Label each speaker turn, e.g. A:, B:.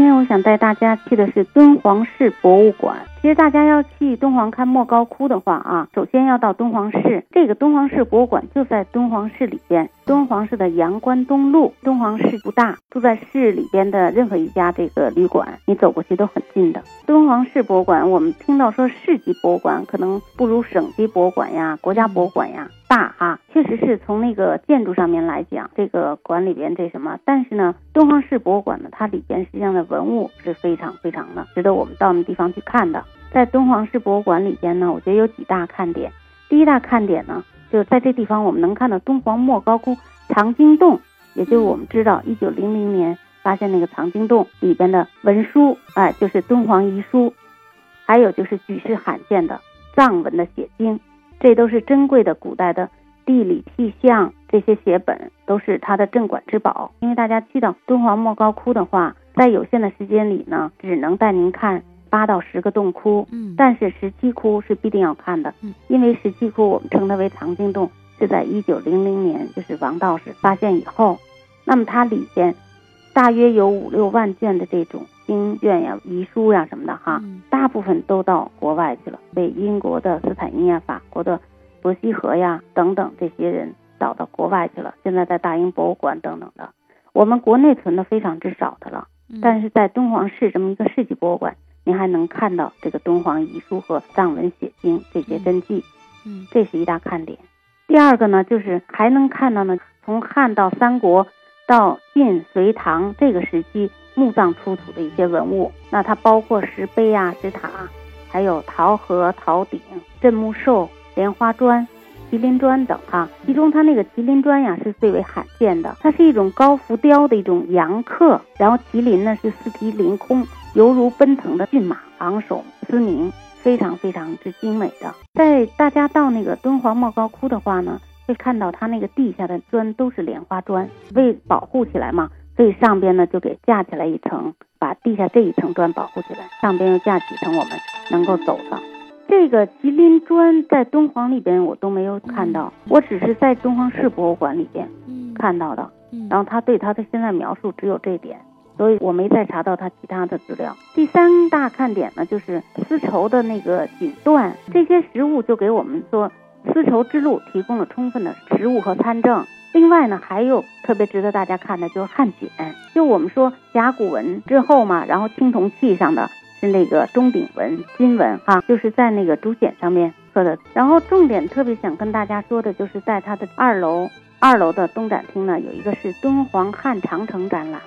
A: 天我想带大家去的是敦煌市博物馆。其实大家要去敦煌看莫高窟的话啊，首先要到敦煌市。这个敦煌市博物馆就在敦煌市里边，敦煌市的阳关东路。敦煌市不大，住在市里边的任何一家这个旅馆，你走过去都很近的。敦煌市博物馆，我们听到说市级博物馆可能不如省级博物馆呀、国家博物馆呀大哈，确实是从那个建筑上面来讲，这个馆里边这什么，但是呢，敦煌市博物馆呢，它里边实际上的文物是非常非常的值得我们到那地方去看的。在敦煌市博物馆里边呢，我觉得有几大看点。第一大看点呢，就在这地方我们能看到敦煌莫高窟藏经洞，也就是我们知道一九零零年发现那个藏经洞里边的文书，哎，就是敦煌遗书，还有就是举世罕见的藏文的写经，这都是珍贵的古代的地理气象这些写本，都是它的镇馆之宝。因为大家去到敦煌莫高窟的话，在有限的时间里呢，只能带您看。八到十个洞窟，嗯，但是十七窟是必定要看的，嗯，因为十七窟我们称它为藏经洞，是在一九零零年，就是王道士发现以后，那么它里边大约有五六万卷的这种经卷呀、遗书呀什么的哈，大部分都到国外去了，被英国的斯坦因呀、法国的伯希和呀等等这些人导到国外去了，现在在大英博物馆等等的，我们国内存的非常之少的了，但是在敦煌市这么一个世纪博物馆。您还能看到这个敦煌遗书和藏文写经这些真迹，嗯，这是一大看点。第二个呢，就是还能看到呢，从汉到三国到晋隋唐这个时期墓葬出土的一些文物。那它包括石碑啊、石塔，还有陶盒、陶鼎、镇墓兽、莲花砖、麒麟砖等哈。其中它那个麒麟砖呀是最为罕见的，它是一种高浮雕的一种阳刻，然后麒麟呢是四蹄凌空。犹如奔腾的骏马，昂首嘶鸣，非常非常之精美的。在大家到那个敦煌莫高窟的话呢，会看到它那个地下的砖都是莲花砖，为保护起来嘛，所以上边呢就给架起来一层，把地下这一层砖保护起来，上边又架几层我们能够走的。这个吉林砖在敦煌里边我都没有看到，我只是在敦煌市博物馆里边看到的。然后他对他的现在描述只有这点。所以我没再查到他其他的资料。第三大看点呢，就是丝绸的那个锦缎，这些实物就给我们说丝绸之路提供了充分的实物和参证。另外呢，还有特别值得大家看的就是汉简，就我们说甲骨文之后嘛，然后青铜器上的是那个钟鼎文金文哈，就是在那个竹简上面刻的。然后重点特别想跟大家说的就是在它的二楼，二楼的东展厅呢，有一个是敦煌汉长城展览。